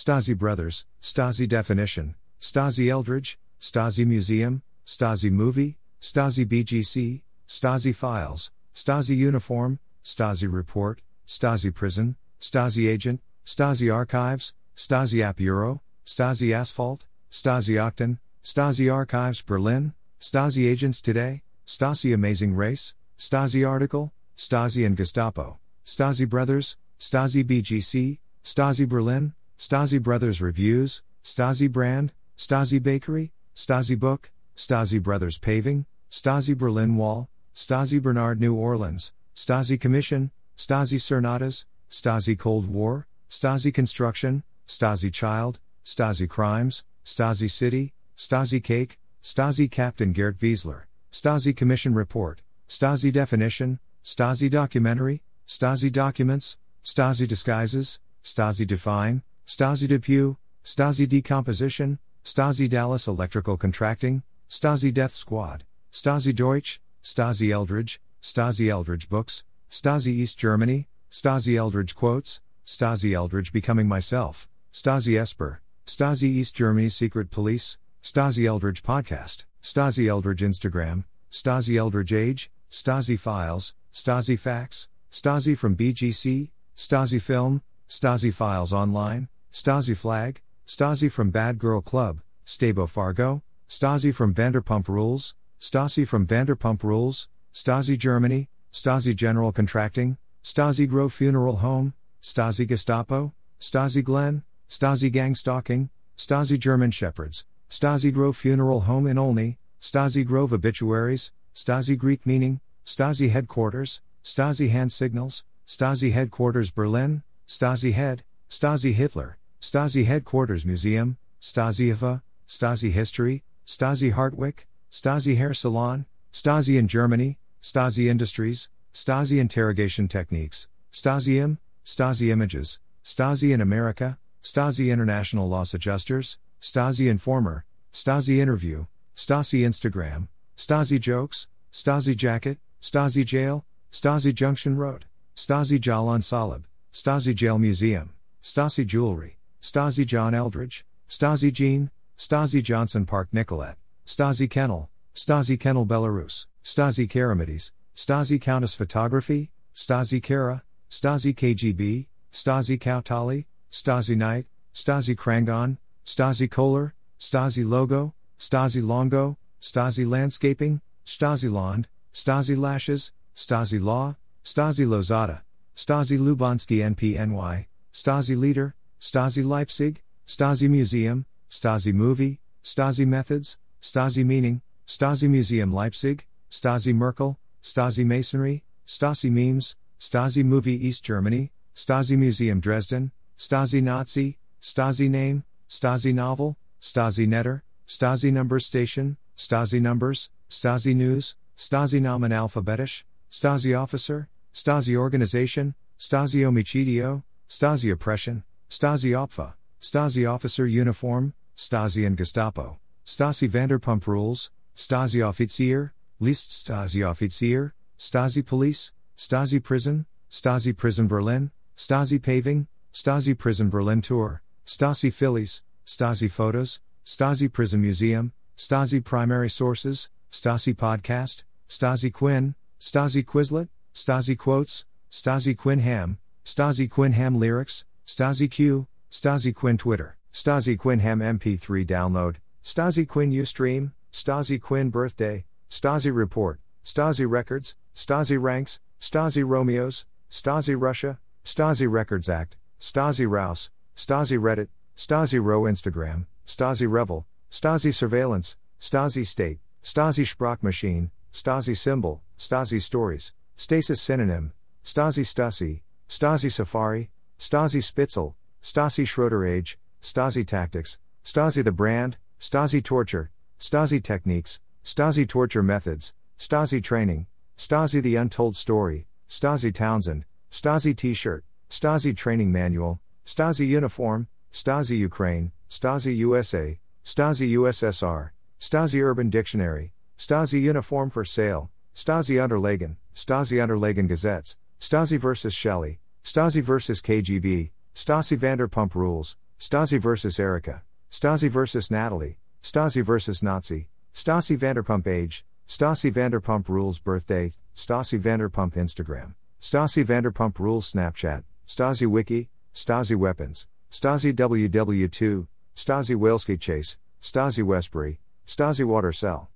Stasi Brothers, Stasi Definition, Stasi Eldredge, Stasi Museum, Stasi Movie, Stasi BGC, Stasi Files, Stasi Uniform, Stasi Report, Stasi Prison, Stasi Agent, Stasi Archives, Stasi App Euro, Stasi Asphalt, Stasi Octon, Stasi Archives Berlin, Stasi Agents Today, Stasi Amazing Race, Stasi Article, Stasi and Gestapo, Stasi Brothers, Stasi BGC, Stasi Berlin, Stasi Brothers Reviews, Stasi Brand, Stasi Bakery, Stasi Book, Stasi Brothers Paving, Stasi Berlin Wall, Stasi Bernard New Orleans, Stasi Commission, Stasi Cernadas, Stasi Cold War, Stasi Construction, Stasi Child, Stasi Crimes, Stasi City, Stasi Cake, Stasi Captain Gerd Wiesler, Stasi Commission Report, Stasi Definition, Stasi Documentary, Stasi Documents, Stasi Disguises, Stasi Define, Stasi Depew, Stasi Decomposition, Stasi Dallas Electrical Contracting, Stasi Death Squad, Stasi Deutsch, Stasi Eldredge, Stasi Eldredge Books, Stasi East Germany, Stasi Eldredge Quotes, Stasi Eldredge Becoming Myself, Stasi Esper, Stasi East Germany Secret Police, Stasi Eldredge Podcast, Stasi Eldredge Instagram, Stasi Eldredge Age, Stasi Files, Stasi Facts, Stasi from BGC, Stasi Film, Stasi Files Online, Stasi Flag, Stasi from Bad Girl Club, Stabo Fargo, Stasi from Vanderpump Rules, Stasi from Vanderpump Rules, Stasi Germany, Stasi General Contracting, Stasi Grove Funeral Home, Stasi Gestapo, Stasi Glen, Stasi Gang Stalking, Stasi German Shepherds, Stasi Grove Funeral Home in Olney, Stasi Grove Obituaries, Stasi Greek Meaning, Stasi Headquarters, Stasi Hand Signals, Stasi Headquarters Berlin, Stasi Head, Stasi Hitler, Stasi Headquarters Museum, Stasi IFA, Stasi History, Stasi Hartwick, Stasi Hair Salon, Stasi in Germany, Stasi Industries, Stasi Interrogation Techniques, Stasi Im, Stasi Images, Stasi in America, Stasi International Loss Adjusters, Stasi Informer, Stasi Interview, Stasi Instagram, Stasi Jokes, Stasi Jacket, Stasi Jail, Stasi Junction Road, Stasi Jalan Salib, Stasi Jail Museum, Stasi Jewelry, Stasi John Eldredge, Stasi Jean, Stasi Johnson Park Nicolette, Stasi Kennel, Stasi Kennel Belarus, Stasi Karamides, Stasi Countess Photography, Stasi Kara, Stasi KGB, Stasi Kautali, Stasi Knight, Stasi Krangon, Stasi Kohler, Stasi Logo, Stasi Longo, Stasi Landscaping, Stasi Lond, Stasi Lashes, Stasi Law, Stasi Lozada, Stasi Lubansky NPNY, Stasi Leader, Stasi Leipzig, Stasi Museum, Stasi Movie, Stasi Methods, Stasi Meaning, Stasi Museum Leipzig, Stasi Merkel, Stasi Masonry, Stasi Memes, Stasi Movie East Germany, Stasi Museum Dresden, Stasi Nazi, Stasi Name, Stasi Novel, Stasi Netter, Stasi Number Station, Stasi Numbers, Stasi News, Stasi Namen Alphabetisch, Stasi Officer, Stasi Organization, Stasi Omicidio, Stasi Oppression, Stasi Opfa, Stasi Officer Uniform, Stasi and Gestapo, Stasi Vanderpump Rules, Stasi Offizier, List Stasi Offizier, Stasi Police, Stasi Prison, Stasi Prison Berlin, Stasi Paving, Stasi Prison Berlin Tour, Stasi Phillies, Stasi Photos, Stasi Prison Museum, Stasi Primary Sources, Stasi Podcast, Stasi Quinn, Stasi Quizlet, Stasi Quotes, Stasi Quinn Ham, Stasi Quinn Ham Lyrics, Stasi Q, Stasi Quinn Twitter, Stasi Quinn Ham MP3 download, Stasi Quinn Ustream, Stasi Quinn Birthday, Stasi Report, Stasi Records, Stasi Ranks, Stasi Romeos, Stasi Russia, Stasi Records Act, Stasi Rouse, Stasi Reddit, Stasi Row Instagram, Stasi Revel, Stasi Surveillance, Stasi State, Stasi Sprachmaschine, Stasi Symbol, Stasi Stories, Stasis Synonym, Stasi Stasi, Stasi Safari, Stasi Spitzel, Stasi Schroeder Age, Stasi Tactics, Stasi the Brand, Stasi Torture, Stasi Techniques, Stasi Torture Methods, Stasi Training, Stasi The Untold Story, Stasi Townsend, Stasi T shirt, Stasi Training Manual, Stasi Uniform, Stasi Ukraine, Stasi USA, Stasi USSR, Stasi Urban Dictionary, Stasi Uniform for Sale, Stasi Unterlagen, Stasi Unterlagen Gazettes, Stasi vs. Shelley, Stasi vs. KGB, Stasi Vanderpump Rules, Stasi vs. Erika, Stasi vs. Natalie, Stasi vs. Nazi, Stasi Vanderpump age, Stasi Vanderpump rules birthday, Stasi Vanderpump Instagram, Stasi Vanderpump rules Snapchat, Stasi Wiki, Stasi weapons, Stasi WW2, Stasi Whaleski chase, Stasi Westbury, Stasi water cell.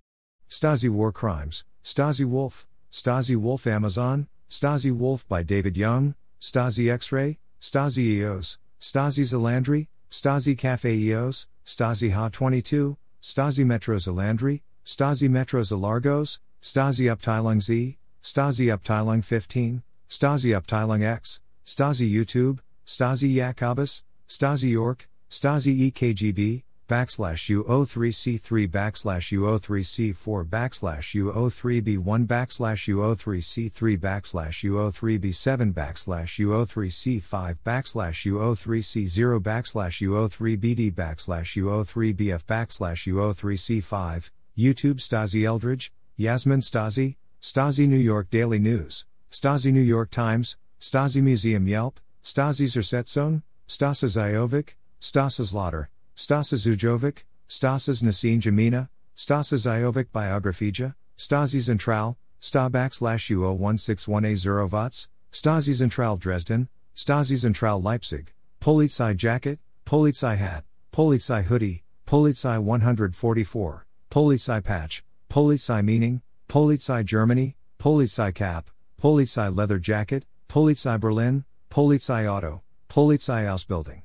Stasi war crimes, Stasi Wolf, Stasi Wolf Amazon, Stasi Wolf by David Young, Stasi X-ray, Stasi EOS, Stasi Zalandri, Stasi Cafe EOS, Stasi Ha22, Stasi Metro Zalandri, Stasi Metro Zalargos, Stasi Abteilung Z, Stasi Abteilung 15, Stasi Abteilung X, Stasi YouTube, Stasi Jacobus, Stasi York, Stasi EKGB, backslash U03C3 backslash U03C4 backslash U03B1 backslash U03C3 backslash U03B7 backslash U03C5 backslash U03C0 backslash U03BD backslash U03BF backslash U03C5, YouTube Stasi Eldredge, Yasmin Stasi, Stasi New York Daily News, Stasi New York Times, Stasi Museum Yelp, Stasi Zersetzung, Stasi Zajovic, Stasi Slaughter, Stasa Zujovic, Stasas Nasine Jamina, Stasa Zajovic Biographija, Stasi Zentral, Sta backslash U0161A0 Vats, Stasi Zentral Dresden, Stasi Zentral Leipzig, Polizei Jacket, Polizei Hat, Polizei Hoodie, Polizei 144, Polizei Patch, Polizei Meaning, Polizei Germany, Polizei Cap, Polizei Leather Jacket, Polizei Berlin, Polizei Auto, Polizei Ausbildung.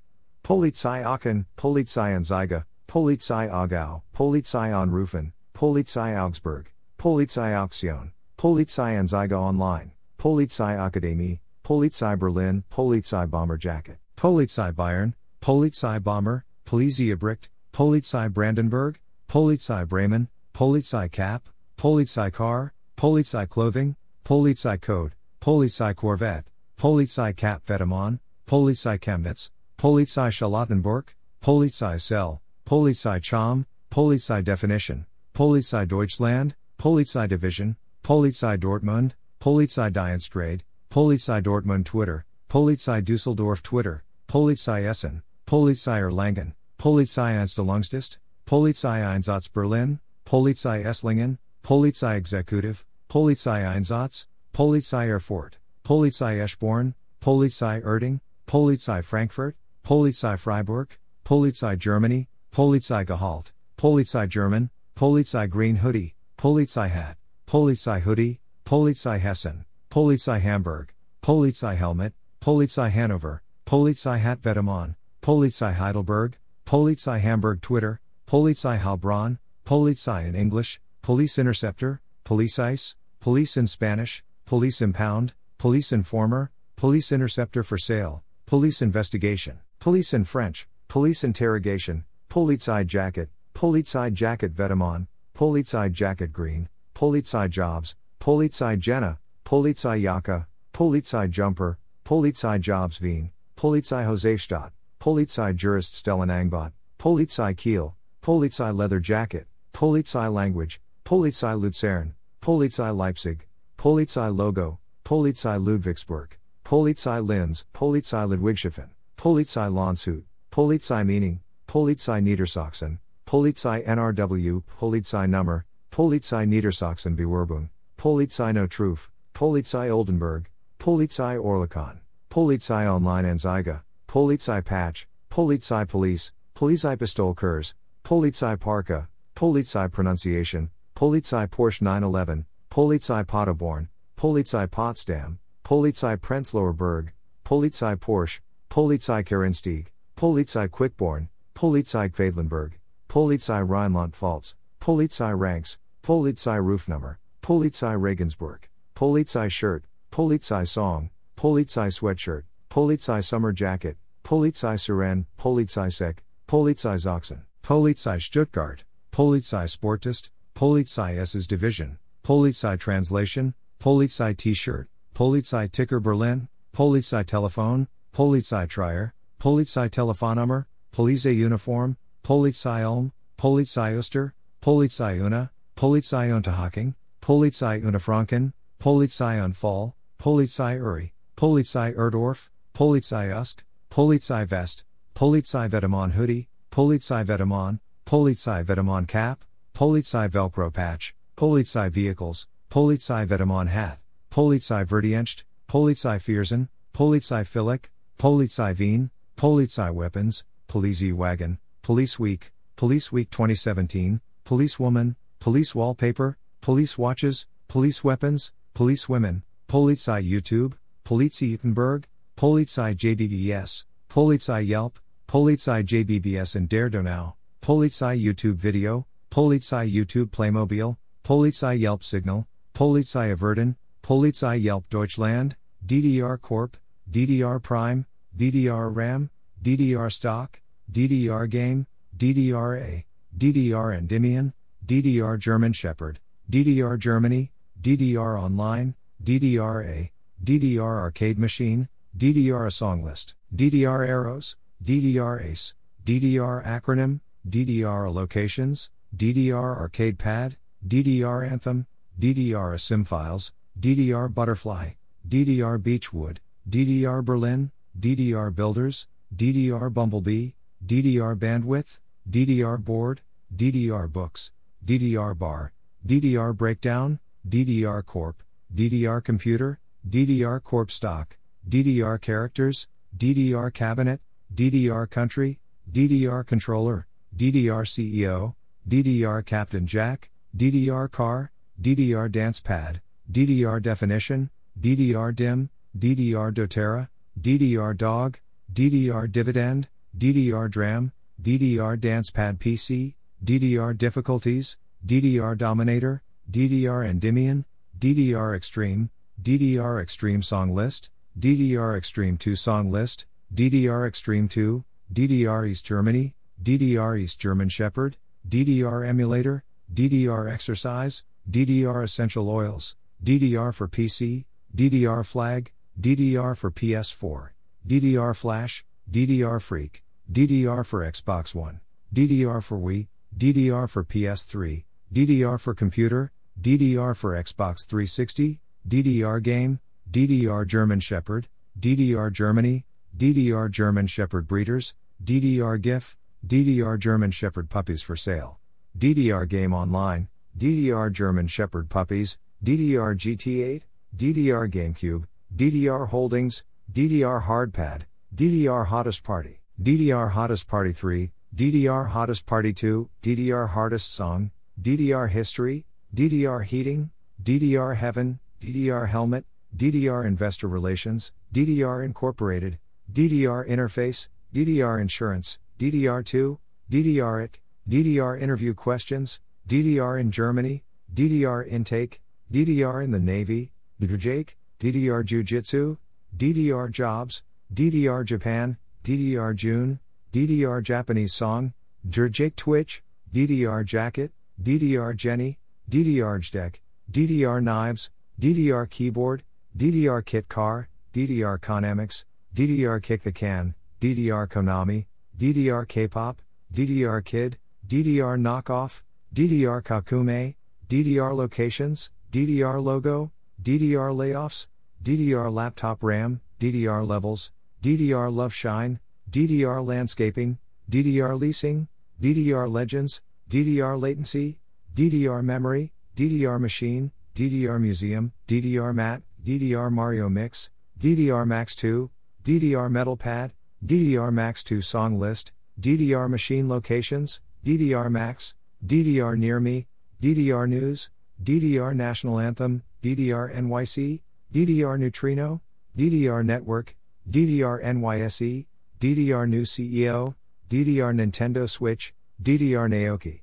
Polizei Aachen, Polizei Anzeige, Polizei Aargau, Polizei Anrufen, Polizei Augsburg, Polizei Auktion, Polizei Anzeige Online, Polizei Akademie, Polizei Berlin, Polizei Bomber Jacket, Polizei Bayern, Polizei Bomber, Polizei Bricht, Polizei Brandenburg, Polizei Bremen, Polizei Cap, Polizei Car, Polizei Clothing, Polizei Code, Polizei Corvette, Polizei Cap Vetements, Polizei Chemnitz, Polizei Charlottenburg, Polizei Cell, Polizei Cham, Polizei Definition, Polizei Deutschland, Polizei Division, Polizei Dortmund, Polizei Dienstgrade, Polizei Dortmund Twitter, Polizei Düsseldorf Twitter, Polizei Essen, Polizei Erlangen, Polizei Einstellungsdienst, Polizei Einsatz Berlin, Polizei Esslingen, Polizei Executive, Polizei Einsatz, Polizei Erfurt, Polizei Eschborn, Polizei Erding, Polizei Frankfurt, Polizei Freiburg, Polizei Germany, Polizei Gehalt, Polizei German, Polizei Green Hoodie, Polizei Hat, Polizei Hoodie, Polizei Hessen, Polizei Hamburg, Polizei Helmet, Polizei Hanover, Polizei Hat Vetements, Polizei Heidelberg, Polizei Hamburg Twitter, Polizei Heilbronn, Polizei in English, Police Interceptor, Police Ice, Police in Spanish, Police Impound, Police Informer, Police Interceptor for Sale, Police Investigation. Police in French, Police Interrogation, Polizei Jacket, Polizei Jacket Vetements, Polizei Jacket Green, Polizei Jobs, Polizei Jenna, Polizei Jacke, Polizei Jumper, Polizei Jobs Wien, Polizei Josefstadt, Polizei Jurist Stellenangbot, Polizei Kiel, Polizei Leather Jacket, Polizei Language, Polizei Luzern, Polizei Leipzig, Polizei Logo, Polizei Ludwigsburg, Polizei Linz, Polizei Ludwigshafen. Polizei Landshut, Polizei Meaning, Polizei Niedersachsen, Polizei NRW, Polizei Nummer, Polizei Niedersachsen Bewerbung, Polizei No Truth, Polizei Oldenburg, Polizei Oerlikon, Polizei Online Anzeige, Polizei Patch, Polizei Police, Polizei Pistolkurs, Polizei Parka, Polizei Pronunciation, Polizei Porsche 911, Polizei Paderborn, Polizei Potsdam, Polizei Prenzlauer Berg, Polizei Porsche, Polizei Kerinstieg, Polizei Quickborn, Polizei Quedlinburg, Polizei Rheinland-Pfalz, Polizei Ranks, Polizei Rufnummer, Polizei Regensburg, Polizei Shirt, Polizei Song, Polizei Sweatshirt, Polizei Summer Jacket, Polizei Siren, Polizei Sek, Polizei Sachsen, Polizei Stuttgart, Polizei Sportist, Polizei S's Division, Polizei Translation, Polizei T-Shirt, Polizei Ticker Berlin, Polizei Telephone, Polizei Trier, Polizei Telefonnummer, Polizei Uniform, Polizei Ulm, Polizei Oster, Polizei Una, Polizei Unterhaching, Polizei Unterfranken, Polizei Unfall, Polizei Uri, Polizei Erdorf, Polizei Usk, Polizei Vest, Polizei Vetements hoodie, Polizei Vetements, Polizei Vetements cap, Polizei Velcro patch, Polizei vehicles, Polizei Vetements hat, Polizei Verdienst, Polizei Viersen, Polizei Filik, Polizei Wien, Polizei Weapons, Police Wagon, Police Week, Police Week 2017, Police Woman, Police Wallpaper, Police Watches, Police Weapons, Police Women, Polizei YouTube, Polizei Utenberg, Polizei JBBS, Polizei Yelp, Polizei JBBS in Der Donau, Polizei YouTube Video, Polizei YouTube Playmobil, Polizei Yelp Signal, Polizei Averden, Polizei Yelp Deutschland, DDR Corp, DDR Prime, DDR RAM, DDR Stock, DDR Game, DDRA, DDR Endymion, DDR German Shepherd, DDR Germany, DDR Online, DDRA, DDR Arcade Machine, DDR A Song List, DDR Arrows, DDR Ace, DDR Acronym, DDR Locations, DDR Arcade Pad, DDR Anthem, DDR Sim Files, DDR Butterfly, DDR Beechwood, DDR Berlin, DDR Builders, DDR Bumblebee, DDR Bandwidth, DDR Board, DDR Books, DDR Bar, DDR Breakdown, DDR Corp, DDR Computer, DDR Corp Stock, DDR Characters, DDR Cabinet, DDR Country, DDR Controller, DDR CEO, DDR Captain Jack, DDR Car, DDR Dance Pad, DDR Definition, DDR Dim, DDR doTERRA, DDR Dog, DDR Dividend, DDR Dram, DDR Dance Pad PC, DDR Difficulties, DDR Dominator, DDR Endymion, DDR Extreme, DDR Extreme Song List, DDR Extreme 2 Song List, DDR Extreme 2, DDR East Germany, DDR East German Shepherd, DDR Emulator, DDR Exercise, DDR Essential Oils, DDR for PC, DDR Flag, DDR for PS4, DDR Flash, DDR Freak, DDR for Xbox One, DDR for Wii, DDR for PS3, DDR for Computer, DDR for Xbox 360, DDR Game, DDR German Shepherd, DDR Germany, DDR German Shepherd Breeders, DDR GIF, DDR German Shepherd Puppies for sale, DDR Game Online, DDR German Shepherd Puppies, DDR GT8, DDR GameCube, DDR Holdings, DDR Hardpad, DDR Hottest Party, DDR Hottest Party 3, DDR Hottest Party 2, DDR Hardest Song, DDR History, DDR Heating, DDR Heaven, DDR Helmet, DDR Investor Relations, DDR Incorporated, DDR Interface, DDR Insurance, DDR2, DDR IT, DDR Interview Questions, DDR in Germany, DDR Intake, DDR in the Navy, DDR DDR Jiu Jitsu, DDR Jobs, DDR Japan, DDR June, DDR Japanese Song, DRJake Twitch, DDR Jacket, DDR Jenny, DDR JEDEC, DDR Knives, DDR Keyboard, DDR Kit Car, DDR Konamix, DDR Kick the Can, DDR Konami, DDR K-pop, DDR Kid, DDR Knockoff, DDR Kakume, DDR Locations, DDR Logo, DDR Layoffs, DDR Laptop RAM, DDR Levels, DDR Love Shine, DDR Landscaping, DDR Leasing, DDR Legends, DDR Latency, DDR Memory, DDR Machine, DDR Museum, DDR Mat, DDR Mario Mix, DDR Max 2, DDR Metal Pad, DDR Max 2 Song List, DDR Machine Locations, DDR Max, DDR Near Me, DDR News, DDR National Anthem, DDR NYC, DDR Neutrino, DDR Network, DDR NYSE, DDR New CEO, DDR Nintendo Switch, DDR Naoki,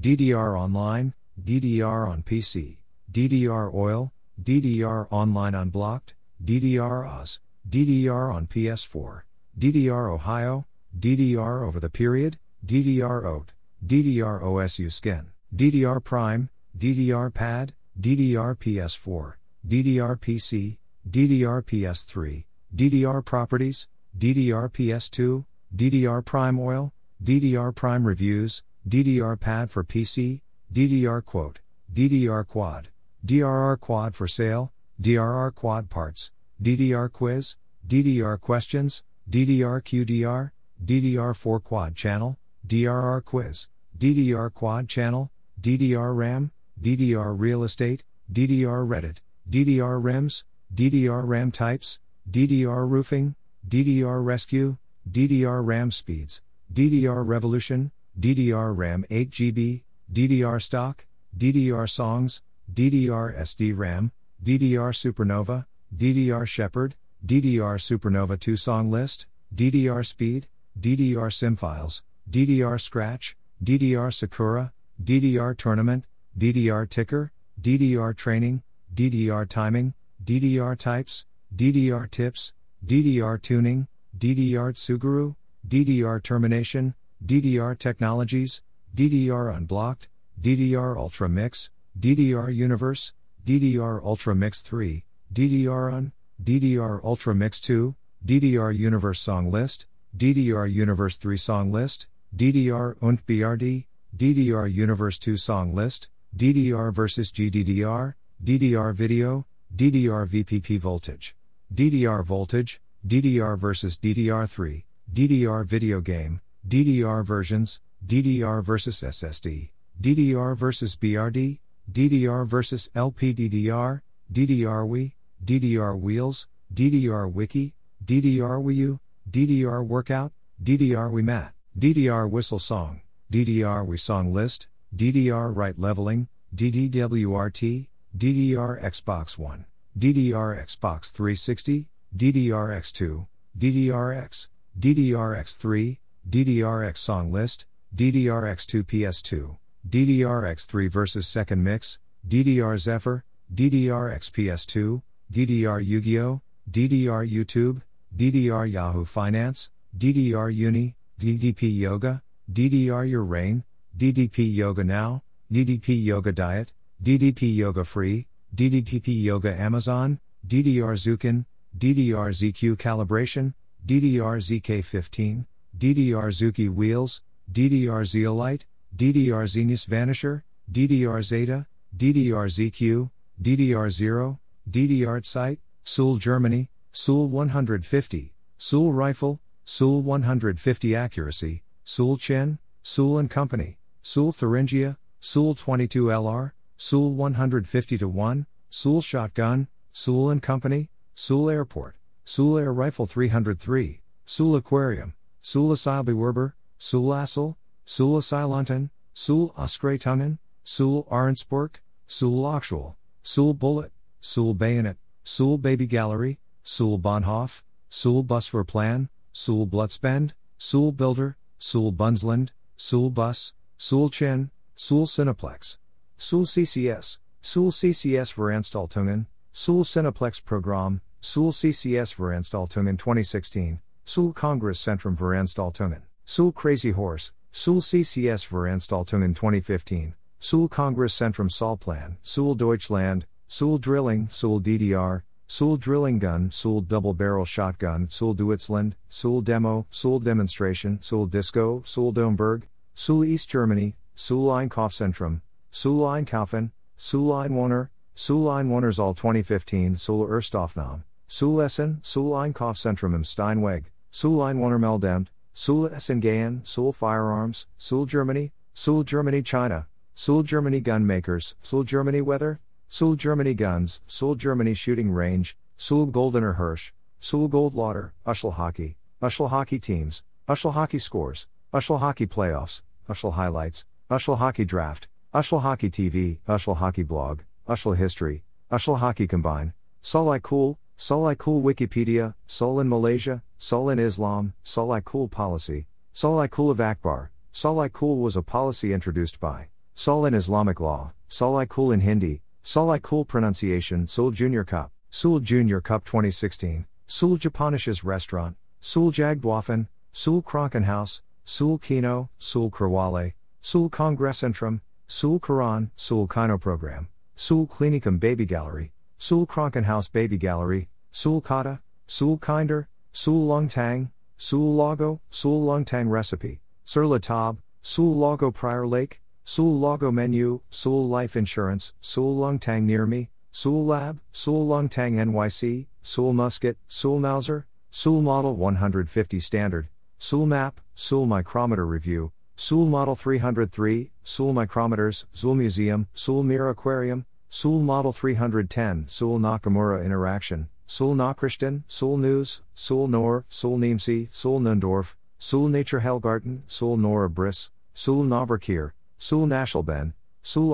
DDR Online, DDR on PC, DDR Oil, DDR Online Unblocked, DDR Oz, DDR on PS4, DDR Ohio, DDR Over the Period, DDR OAT, DDR OSU Skin, DDR Prime, DDR Pad, DDR PS4, DDR PC, DDR PS3, DDR Properties, DDR PS2, DDR Prime Oil, DDR Prime Reviews, DDR Pad for PC, DDR Quote, DDR Quad, DRR Quad for sale, DRR Quad Parts, DDR Quiz, DDR Questions, DDR QDR, DDR4 Quad Channel, DRR Quiz, DDR Quad Channel, DDR RAM, DDR Real Estate, DDR Reddit, DDR REMS, DDR RAM Types, DDR Roofing, DDR Rescue, DDR RAM Speeds, DDR Revolution, DDR RAM 8GB, DDR Stock, DDR Songs, DDR SD RAM, DDR Supernova, DDR Shepherd, DDR Supernova 2 Song List, DDR Speed, DDR SIM Files, DDR Scratch, DDR Sakura, DDR Tournament, DDR Ticker, DDR Training, DDR Timing, DDR Types, DDR Tips, DDR Tuning, DDR Tsuguru, DDR Termination, DDR Technologies, DDR Unblocked, DDR Ultra Mix, DDR Universe, DDR Ultra Mix 3, DDR Un, DDR Ultra Mix 2, DDR Universe Song List, DDR Universe 3 Song List, DDR und BRD, DDR Universe 2 Song List, DDR versus GDDR, DDR Video, DDR VPP Voltage, DDR Voltage, DDR versus DDR3, DDR Video Game, DDR Versions, DDR versus SSD, DDR versus BRD, DDR versus LPDDR, DDR Wii, DDR Wheels, DDR Wiki, DDR Wii U, DDR Workout, DDR Wii Mat, DDR Whistle Song, DDR Wii Song List, DDR Right Leveling, DDWRT, DDR Xbox One, DDR Xbox 360, DDRX2, DDRX, DDRX3, DDRX Song List, DDRX2 PS2, DDRX3 versus Second Mix, DDR Zephyr, DDRX PS2, DDR Yu Gi Oh!, DDR YouTube, DDR Yahoo Finance, DDR Uni, DDP Yoga, DDR Your Rain, DDP Yoga Now, DDP Yoga Diet, DDP Yoga Free, DDP Yoga Amazon, DDR Zukin, DDR ZQ Calibration, DDR ZK15, DDR Zuki Wheels, DDR Zeolite, DDR Zenus Vanisher, DDR Zeta, DDR ZQ, DDR 0, DDR Site, Suhl Germany, Suhl 150, Suhl Rifle, Suhl 150 Accuracy, Suhl Chin, Suhl and Company, Suhl Thuringia, Suhl 22 LR, Suhl 150 to 1, Suhl Shotgun, Suhl and Company, Suhl Airport, Suhl Air Rifle 303, Suhl Aquarium, Suhl Asylbewerber, Suhl Assel, Suhl Asylanten, Suhl Ausgreitungen, Suhl Ahrensburg, Suhl Actual, Suhl Bullet, Suhl Bayonet, Suhl Baby Gallery, Suhl Bahnhof, Suhl Busfahrplan, Suhl Blutzbend, Suhl Builder, Suhl Bunsland, Suhl Bus, Suhl Chin, Suhl Cineplex, Suhl CCS, Suhl CCS Veranstaltungen, Suhl Cineplex Programm, Suhl CCS Veranstaltungen 2016, Suhl Congress Centrum Veranstaltungen, Suhl Crazy Horse, Suhl CCS Veranstaltungen 2015, Suhl Kongress Zentrum Saulplan, Suhl Deutschland, Suhl Drilling, Suhl DDR, Suhl Drilling Gun, Suhl Double Barrel Shotgun, Suhl Deutschland, Suhl Demo, Suhl Demonstration, Suhl Disco, Suhl Domberg, Suhl East Germany, Suhl Einkaufszentrum, Suhl Einkaufen, Suhl Einwohner, Suhl Einwohners All 2015, Suhl Erstaufnahme, Suhl Essen, Suhl Einkaufszentrum im Steinweg, Suhl Einwohner Meldemt, Suhl Essen Gehen, Suhl Firearms, Suhl Germany, Suhl Germany China, Suhl Germany Gun Makers, Suhl Germany Weather, Suhl Germany Guns, Suhl Germany Shooting Range, Suhl Goldener Hirsch, Suhl Goldlauter, Uschel Hockey, Uschel Hockey Teams, Uschel Hockey Scores, Uschel Hockey Playoffs, Uschel Highlights, Uschel Hockey Draft, Uschel Hockey TV, Uschel Hockey Blog, Uschel History, Uschel Hockey Combine, Solai Cool, Solai Cool Wikipedia, Sol in Malaysia, Sol in Islam, Solai Cool Policy, Solai Cool of Akbar, Solai Cool was a policy introduced by Sol in Islamic law, Solai Cool in Hindi, Solai Cool pronunciation, Sul Junior Cup, Sul Junior Cup 2016, Sul Japanisches Restaurant, Sul Jagdwaffen, Sul Krankenhaus, Sul Kino, Sul Krawale, Sul Kongresscentrum, Sul Quran, Sul Kino Program, Sul Klinikum Baby Gallery, Sul Krankenhaus Baby Gallery, Sul Kata, Sul Kinder, Sul Longtang, Sul Lago, Sul Longtang Recipe, Sur La Tab, Sul Lago Prior Lake, Sul Lago Menu, Sul Life Insurance, Sul Longtang Near Me, Sul Lab, Sul Longtang NYC, Sul Musket, Sul Mauser, Sul Model 150 Standard, Sul Map, Sul Micrometer Review, Sul Model 303, Sul Micrometers, Sul Museum, Sul Mir Aquarium, Sul Model 310, Sul Nakamura Interaction, Sul Nachrichten, Sul News, Sul Nor, Sul Niemsi, Sul Nundorf, Sul Nature Helgarten, Sul Nora Briss, Sul Naverkeer, Sul Naschelben, Sul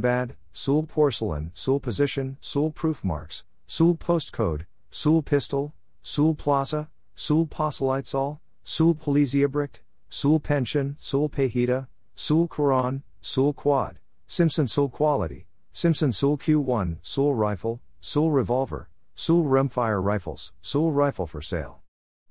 Bad, Sul Porcelain, Sul Position, Sul Proof Marks, Sul Postcode, Sul Pistol, Sul Plaza, Sul Postleitzahl, Sul Polizeiabricht, Sul Pension, Sul Pehita, Sul Quran, Sul Quad, Simpson Sul Quality, Simpson Sul Q1, Sul Rifle, Sul Revolver, Sul Rimfire Rifles, Sul Rifle for sale.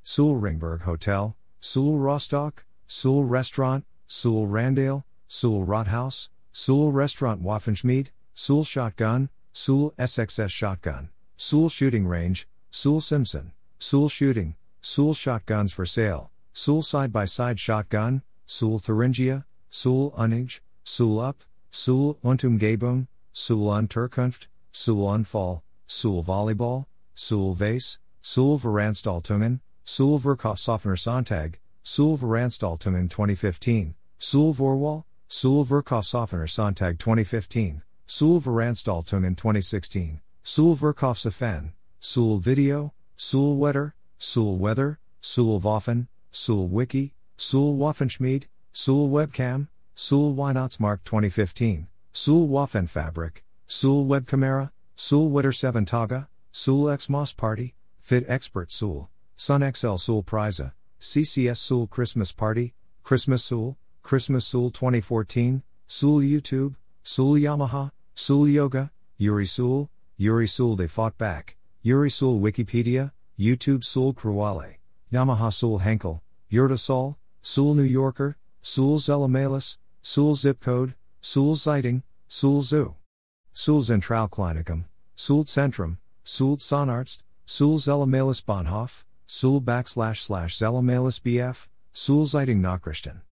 Sul Ringberg Hotel, Sul Rostock, Sul Restaurant, Sul Randale, Sul Rathaus, Sul Restaurant Waffenschmied, Sul Shotgun, Sul SXS Shotgun, Sul Shooting Range, Sul Simpson, Sul Shooting, Sul Shotguns for sale, Sul side by side shotgun, Sul Thuringia, Sul Unig, Sul up, Sul Untumgebung, Sul Unterkunft, Sul Unfall, Sul Volleyball, Sul Vase, Sul Veranstaltungen, Sul Verkaufsoffener Sonntag, Sul Veranstaltungen 2015, Sul Vorwahl, Sul Verkaufsoffener Sonntag 2015, Sul Veranstaltungen 2016, Sul Verkaufsoffen, Sul Video, Sul Wetter, Sul Weather, Sul Waffen, Sul Wiki, Sul Waffenschmied, Sul Webcam, Sul Weihnachtsmarkt 2015, Sul Waffenfabrik, Sul Webcamera, Sul Wetter 7 Taga, Sul Xmas Party, Fit Expert Sul, Sun XL Sul Priza, CCS Sul Christmas Party, Christmas Sul, Christmas Sul 2014, Sul YouTube, Sul Yamaha, Sul Yoga, Yuri Sul, Yuri Sul They Fought Back, Yuri Sul Wikipedia, YouTube Sul Cruale, Yamaha Sul Henkel, Yurta Sol, Sul New Yorker, Sul Zella-Mehlis, Sul Zip Code, Sul Zeitung, Sul Zoo. Sul Zentralklinikum, Sul Centrum, Sul Sonarzt, Sul Zella-Mehlis Bahnhof, Sul backslash slash Zella-Mehlis BF, Sul Zeitung Nachrichten.